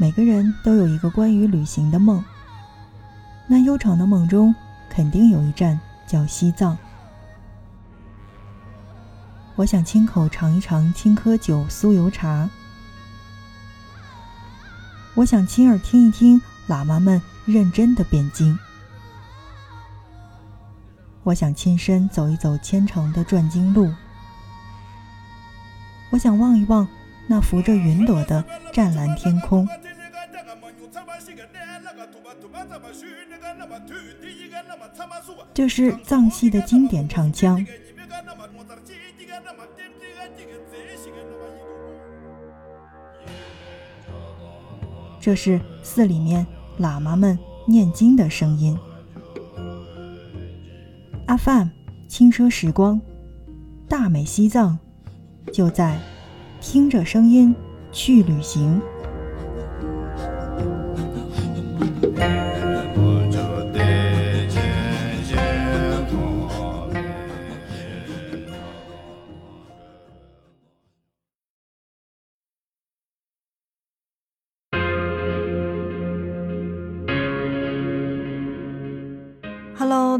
每个人都有一个关于旅行的梦。那悠长的梦中，肯定有一站叫西藏。我想亲口尝一尝青稞酒酥油茶。我想亲耳听一听喇嘛们认真的辩经。我想亲身走一走虔诚的转经路。我想望一望那浮着云朵的湛蓝天空。这是藏戏的经典唱腔。这是寺里面喇嘛们念经的声音。阿范，轻奢时光，大美西藏，就在听着声音去旅行。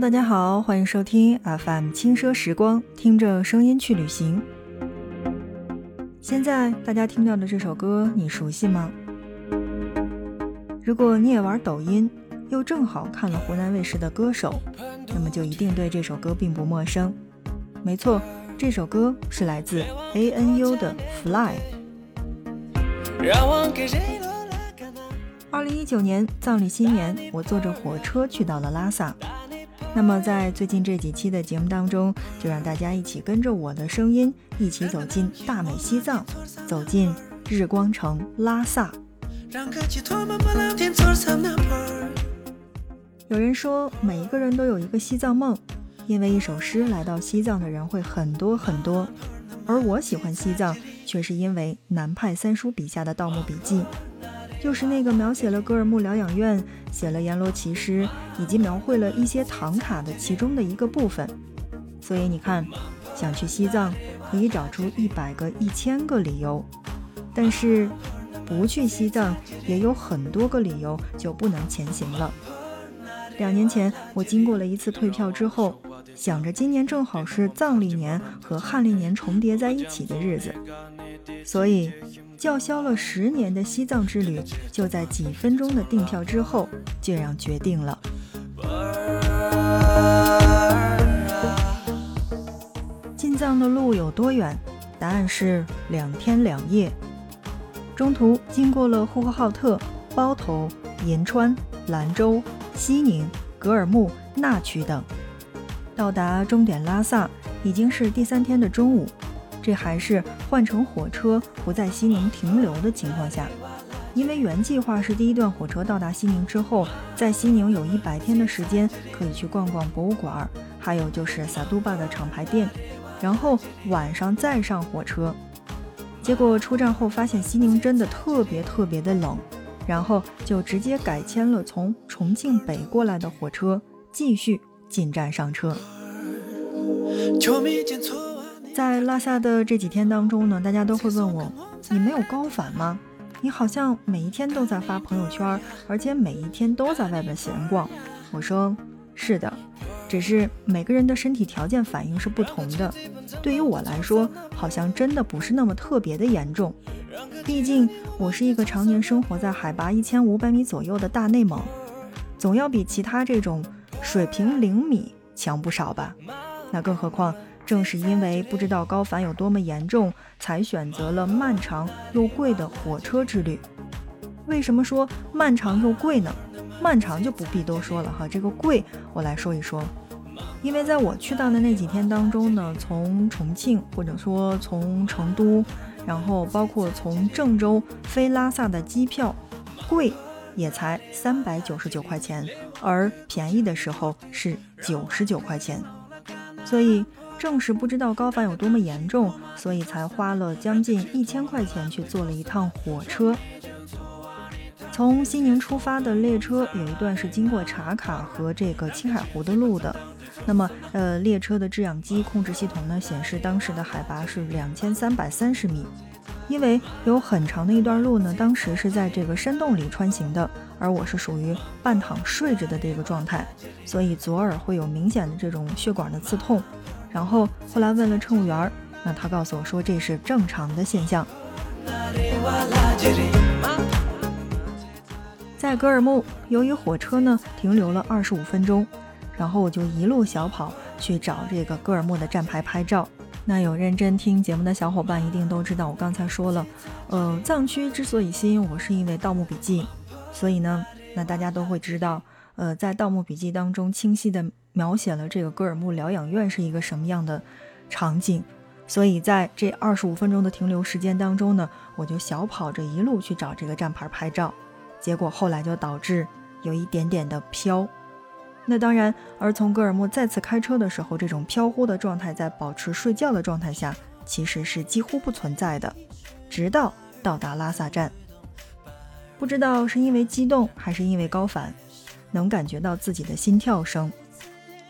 大家好，欢迎收听 FM 轻奢时光，听着声音去旅行。现在大家听到的这首歌，你熟悉吗？如果你也玩抖音，又正好看了湖南卫视的《歌手》，那么就一定对这首歌并不陌生。没错，这首歌是来自 ANU 的《Fly》。二零一九年藏历新年，我坐着火车去到了拉萨。那么，在最近这几期的节目当中，就让大家一起跟着我的声音，一起走进大美西藏，走进日光城拉萨。有人说，每一个人都有一个西藏梦，因为一首诗，来到西藏的人会很多很多。而我喜欢西藏，却是因为南派三叔笔下的《盗墓笔记》。就是那个描写了格尔木疗养院、写了阎罗骑师，以及描绘了一些唐卡的其中的一个部分。所以你看，想去西藏可以找出一百个、一千个理由，但是不去西藏也有很多个理由就不能前行了。两年前我经过了一次退票之后，想着今年正好是藏历年和汉历年重叠在一起的日子，所以。叫嚣了十年的西藏之旅，就在几分钟的订票之后，这样决定了。进藏的路有多远？答案是两天两夜。中途经过了呼和浩特、包头、银川、兰州、西宁、格尔木、纳曲等，到达终点拉萨已经是第三天的中午。这还是换乘火车不在西宁停留的情况下，因为原计划是第一段火车到达西宁之后，在西宁有一百天的时间可以去逛逛博物馆，还有就是萨都坝的厂牌店，然后晚上再上火车。结果出站后发现西宁真的特别特别的冷，然后就直接改签了从重庆北过来的火车，继续进站上车。在拉萨的这几天当中呢，大家都会问我：“你没有高反吗？你好像每一天都在发朋友圈，而且每一天都在外边闲逛。”我说：“是的，只是每个人的身体条件反应是不同的。对于我来说，好像真的不是那么特别的严重。毕竟我是一个常年生活在海拔一千五百米左右的大内蒙，总要比其他这种水平零米强不少吧？那更何况……”正是因为不知道高反有多么严重，才选择了漫长又贵的火车之旅。为什么说漫长又贵呢？漫长就不必多说了哈，这个贵我来说一说。因为在我去到的那几天当中呢，从重庆或者说从成都，然后包括从郑州飞拉萨的机票，贵也才三百九十九块钱，而便宜的时候是九十九块钱，所以。正是不知道高反有多么严重，所以才花了将近一千块钱去坐了一趟火车。从西宁出发的列车有一段是经过茶卡和这个青海湖的路的。那么，呃，列车的制氧机控制系统呢显示当时的海拔是两千三百三十米。因为有很长的一段路呢，当时是在这个山洞里穿行的，而我是属于半躺睡着的这个状态，所以左耳会有明显的这种血管的刺痛。然后后来问了乘务员，那他告诉我说这是正常的现象。在格尔木，由于火车呢停留了二十五分钟，然后我就一路小跑去找这个格尔木的站牌拍照。那有认真听节目的小伙伴一定都知道，我刚才说了，呃，藏区之所以吸引我，是因为《盗墓笔记》，所以呢，那大家都会知道，呃，在《盗墓笔记》当中清晰的描写了这个格尔木疗养院是一个什么样的场景。所以在这二十五分钟的停留时间当中呢，我就小跑着一路去找这个站牌拍照，结果后来就导致有一点点的飘。那当然，而从格尔木再次开车的时候，这种飘忽的状态在保持睡觉的状态下其实是几乎不存在的，直到到达拉萨站。不知道是因为激动还是因为高反，能感觉到自己的心跳声。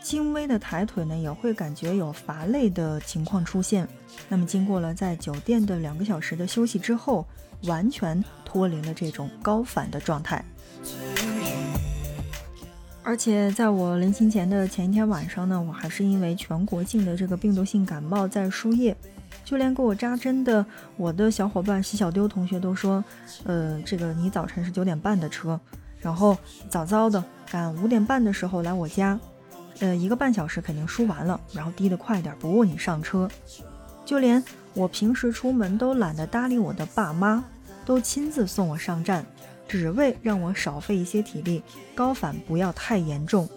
轻微的抬腿呢，也会感觉有乏累的情况出现。那么，经过了在酒店的两个小时的休息之后，完全脱离了这种高反的状态。而且，在我临行前的前一天晚上呢，我还是因为全国性的这个病毒性感冒在输液，就连给我扎针的我的小伙伴徐小丢同学都说：“呃，这个你早晨是九点半的车，然后早早的赶五点半的时候来我家。”呃，一个半小时肯定输完了，然后滴得快点，不误你上车。就连我平时出门都懒得搭理我的爸妈，都亲自送我上站，只为让我少费一些体力，高反不要太严重。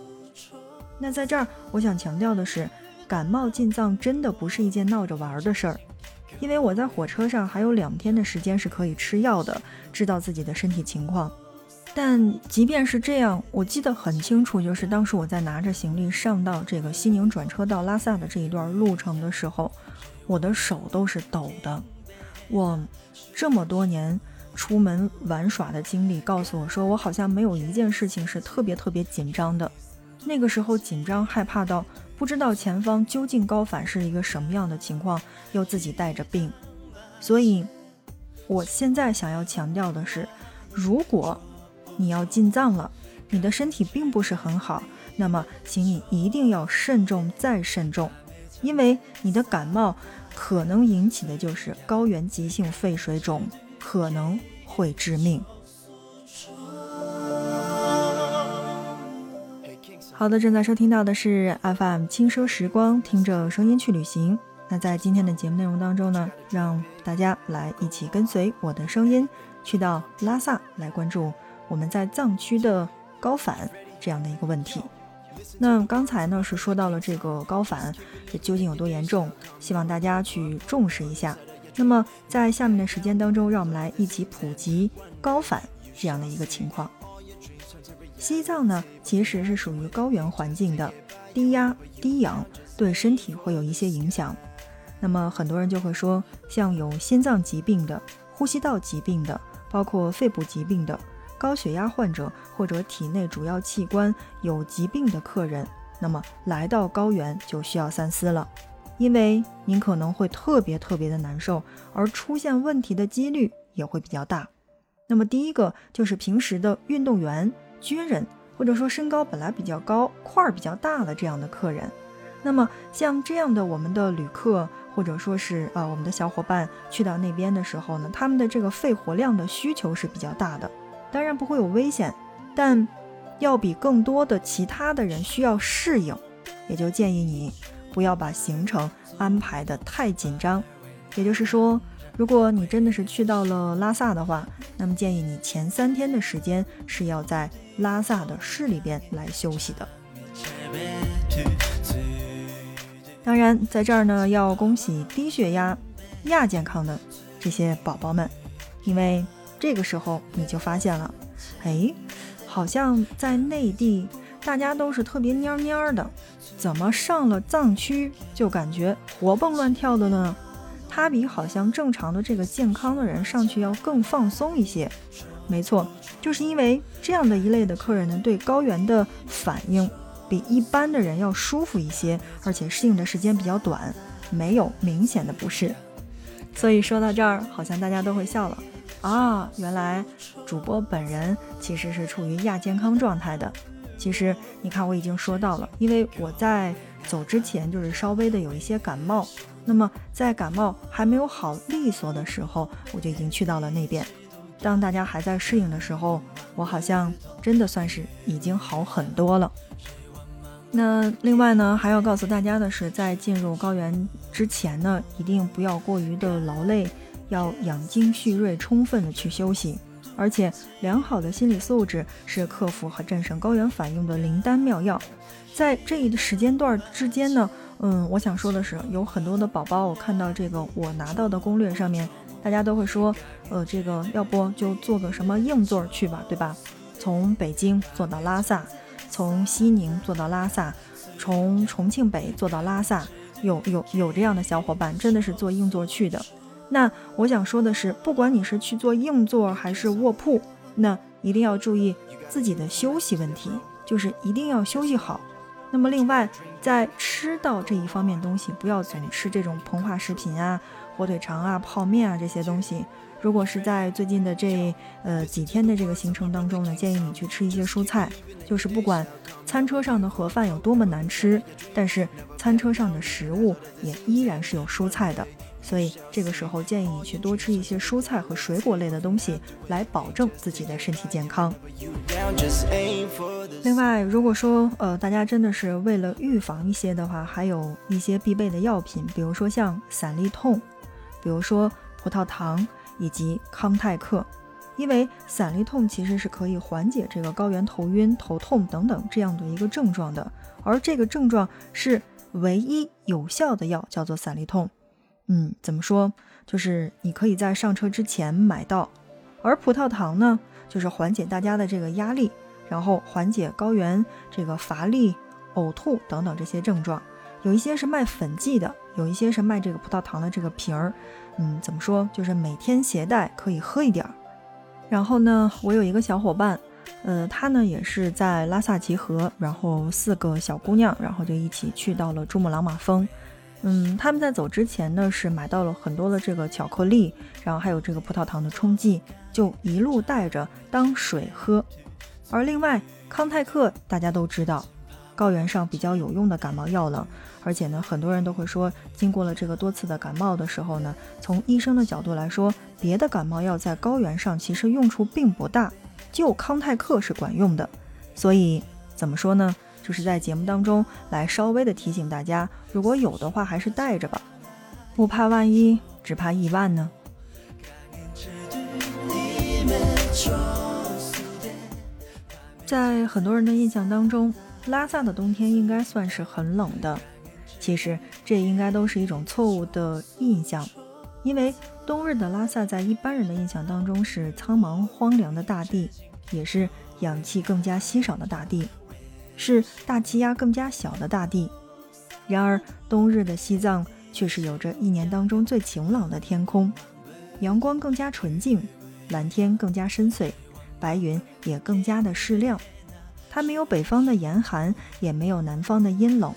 那在这儿，我想强调的是，感冒进藏真的不是一件闹着玩的事儿，因为我在火车上还有两天的时间是可以吃药的，知道自己的身体情况。但即便是这样，我记得很清楚，就是当时我在拿着行李上到这个西宁转车到拉萨的这一段路程的时候，我的手都是抖的。我这么多年出门玩耍的经历告诉我说，我好像没有一件事情是特别特别紧张的。那个时候紧张害怕到不知道前方究竟高反是一个什么样的情况，又自己带着病。所以，我现在想要强调的是，如果你要进藏了，你的身体并不是很好，那么请你一定要慎重再慎重，因为你的感冒可能引起的就是高原急性肺水肿，可能会致命。好的，正在收听到的是 FM 轻奢时光，听着声音去旅行。那在今天的节目内容当中呢，让大家来一起跟随我的声音，去到拉萨来关注。我们在藏区的高反这样的一个问题，那刚才呢是说到了这个高反，这究竟有多严重？希望大家去重视一下。那么在下面的时间当中，让我们来一起普及高反这样的一个情况。西藏呢其实是属于高原环境的，低压低氧对身体会有一些影响。那么很多人就会说，像有心脏疾病的、呼吸道疾病的，包括肺部疾病的。高血压患者或者体内主要器官有疾病的客人，那么来到高原就需要三思了，因为您可能会特别特别的难受，而出现问题的几率也会比较大。那么第一个就是平时的运动员、军人，或者说身高本来比较高、块儿比较大的这样的客人，那么像这样的我们的旅客，或者说是呃我们的小伙伴去到那边的时候呢，他们的这个肺活量的需求是比较大的。当然不会有危险，但要比更多的其他的人需要适应，也就建议你不要把行程安排的太紧张。也就是说，如果你真的是去到了拉萨的话，那么建议你前三天的时间是要在拉萨的市里边来休息的。当然，在这儿呢，要恭喜低血压、亚健康的这些宝宝们，因为。这个时候你就发现了，哎，好像在内地大家都是特别蔫蔫的，怎么上了藏区就感觉活蹦乱跳的呢？他比好像正常的这个健康的人上去要更放松一些。没错，就是因为这样的一类的客人呢，对高原的反应比一般的人要舒服一些，而且适应的时间比较短，没有明显的不适。所以说到这儿，好像大家都会笑了啊！原来主播本人其实是处于亚健康状态的。其实你看，我已经说到了，因为我在走之前就是稍微的有一些感冒，那么在感冒还没有好利索的时候，我就已经去到了那边。当大家还在适应的时候，我好像真的算是已经好很多了。那另外呢，还要告诉大家的是，在进入高原之前呢，一定不要过于的劳累，要养精蓄锐，充分的去休息。而且，良好的心理素质是克服和战胜高原反应的灵丹妙药。在这一时间段之间呢，嗯，我想说的是，有很多的宝宝，我看到这个我拿到的攻略上面，大家都会说，呃，这个要不就做个什么硬座去吧，对吧？从北京坐到拉萨。从西宁坐到拉萨，从重庆北坐到拉萨，有有有这样的小伙伴，真的是坐硬座去的。那我想说的是，不管你是去坐硬座还是卧铺，那一定要注意自己的休息问题，就是一定要休息好。那么另外，在吃到这一方面东西，不要总吃这种膨化食品啊、火腿肠啊、泡面啊这些东西。如果是在最近的这呃几天的这个行程当中呢，建议你去吃一些蔬菜。就是不管餐车上的盒饭有多么难吃，但是餐车上的食物也依然是有蔬菜的。所以这个时候建议你去多吃一些蔬菜和水果类的东西，来保证自己的身体健康。另外，如果说呃大家真的是为了预防一些的话，还有一些必备的药品，比如说像散利痛，比如说葡萄糖。以及康泰克，因为散利痛其实是可以缓解这个高原头晕、头痛等等这样的一个症状的，而这个症状是唯一有效的药，叫做散利痛。嗯，怎么说？就是你可以在上车之前买到。而葡萄糖呢，就是缓解大家的这个压力，然后缓解高原这个乏力、呕吐等等这些症状。有一些是卖粉剂的，有一些是卖这个葡萄糖的这个瓶儿。嗯，怎么说？就是每天携带可以喝一点儿。然后呢，我有一个小伙伴，呃，他呢也是在拉萨集合，然后四个小姑娘，然后就一起去到了珠穆朗玛峰。嗯，他们在走之前呢是买到了很多的这个巧克力，然后还有这个葡萄糖的冲剂，就一路带着当水喝。而另外，康泰克大家都知道，高原上比较有用的感冒药了。而且呢，很多人都会说，经过了这个多次的感冒的时候呢，从医生的角度来说，别的感冒药在高原上其实用处并不大，就康泰克是管用的。所以怎么说呢？就是在节目当中来稍微的提醒大家，如果有的话，还是带着吧，不怕万一，只怕亿万呢。在很多人的印象当中，拉萨的冬天应该算是很冷的。其实这应该都是一种错误的印象，因为冬日的拉萨在一般人的印象当中是苍茫荒凉的大地，也是氧气更加稀少的大地，是大气压更加小的大地。然而冬日的西藏却是有着一年当中最晴朗的天空，阳光更加纯净，蓝天更加深邃，白云也更加的适量。它没有北方的严寒，也没有南方的阴冷。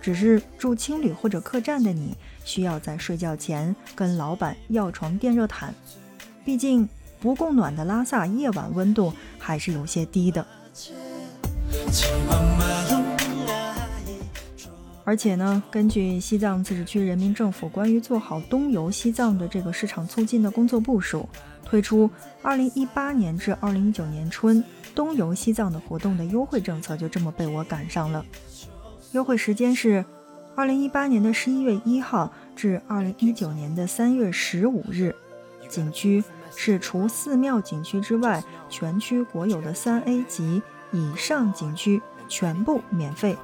只是住青旅或者客栈的你，需要在睡觉前跟老板要床电热毯，毕竟不供暖的拉萨夜晚温度还是有些低的。而且呢，根据西藏自治区人民政府关于做好东游西藏的这个市场促进的工作部署，推出2018年至2019年春东游西藏的活动的优惠政策，就这么被我赶上了。优惠时间是二零一八年的十一月一号至二零一九年的三月十五日。景区是除寺庙景区之外，全区国有的三 A 级以上景区全部免费，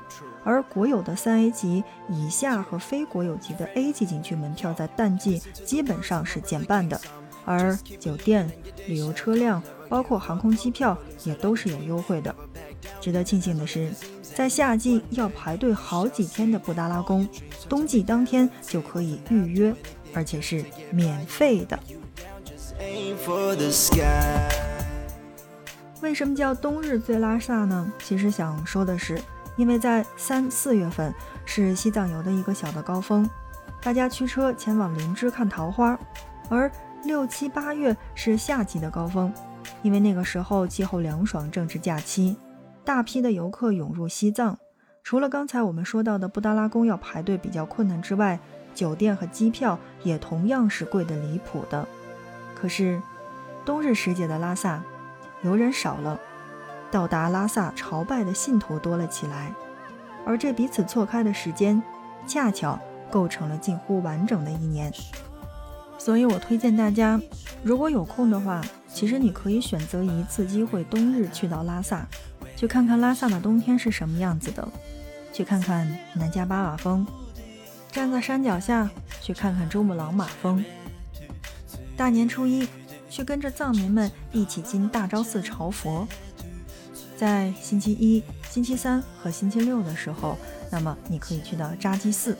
而国有的三 A 级以下和非国有级的 A 级景区门票在淡季基本上是减半的，而酒店、旅游车辆，包括航空机票也都是有优惠的。值得庆幸的是。在夏季要排队好几天的布达拉宫，冬季当天就可以预约，而且是免费的。为什么叫冬日最拉萨呢？其实想说的是，因为在三四月份是西藏游的一个小的高峰，大家驱车前往林芝看桃花，而六七八月是夏季的高峰，因为那个时候气候凉爽，正值假期，大批的游客涌入西藏。除了刚才我们说到的布达拉宫要排队比较困难之外，酒店和机票也同样是贵得离谱的。可是，冬日时节的拉萨，游人少了，到达拉萨朝拜的信徒多了起来，而这彼此错开的时间，恰巧。构成了近乎完整的一年，所以我推荐大家，如果有空的话，其实你可以选择一次机会，冬日去到拉萨，去看看拉萨的冬天是什么样子的，去看看南迦巴瓦峰，站在山脚下去看看珠穆朗玛峰。大年初一，去跟着藏民们一起进大昭寺朝佛。在星期一、星期三和星期六的时候，那么你可以去到扎基寺。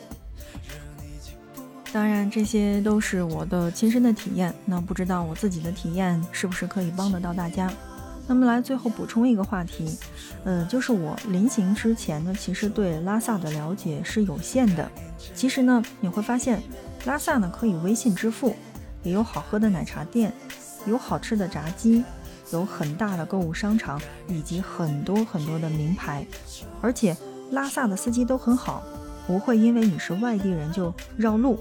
当然，这些都是我的亲身的体验。那不知道我自己的体验是不是可以帮得到大家？那么来最后补充一个话题，呃，就是我临行之前呢，其实对拉萨的了解是有限的。其实呢，你会发现，拉萨呢可以微信支付，也有好喝的奶茶店，有好吃的炸鸡，有很大的购物商场，以及很多很多的名牌。而且拉萨的司机都很好，不会因为你是外地人就绕路。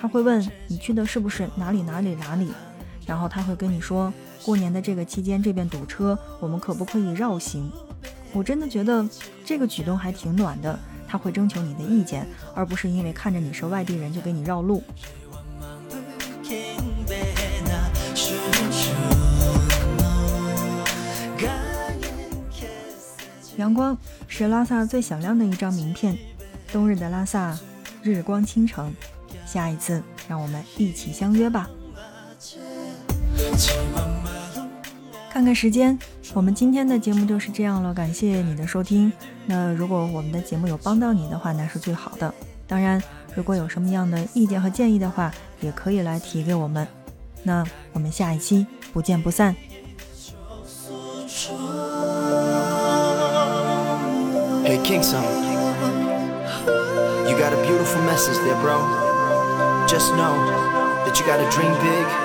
他会问你去的是不是哪里哪里哪里，然后他会跟你说，过年的这个期间这边堵车，我们可不可以绕行？我真的觉得这个举动还挺暖的，他会征求你的意见，而不是因为看着你是外地人就给你绕路。阳光是拉萨最响亮的一张名片，冬日的拉萨，日光倾城。下一次，让我们一起相约吧。看看时间，我们今天的节目就是这样了。感谢你的收听。那如果我们的节目有帮到你的话，那是最好的。当然，如果有什么样的意见和建议的话，也可以来提给我们。那我们下一期不见不散。Hey Kingston, you got a beautiful message there, bro. Just know that you gotta dream big.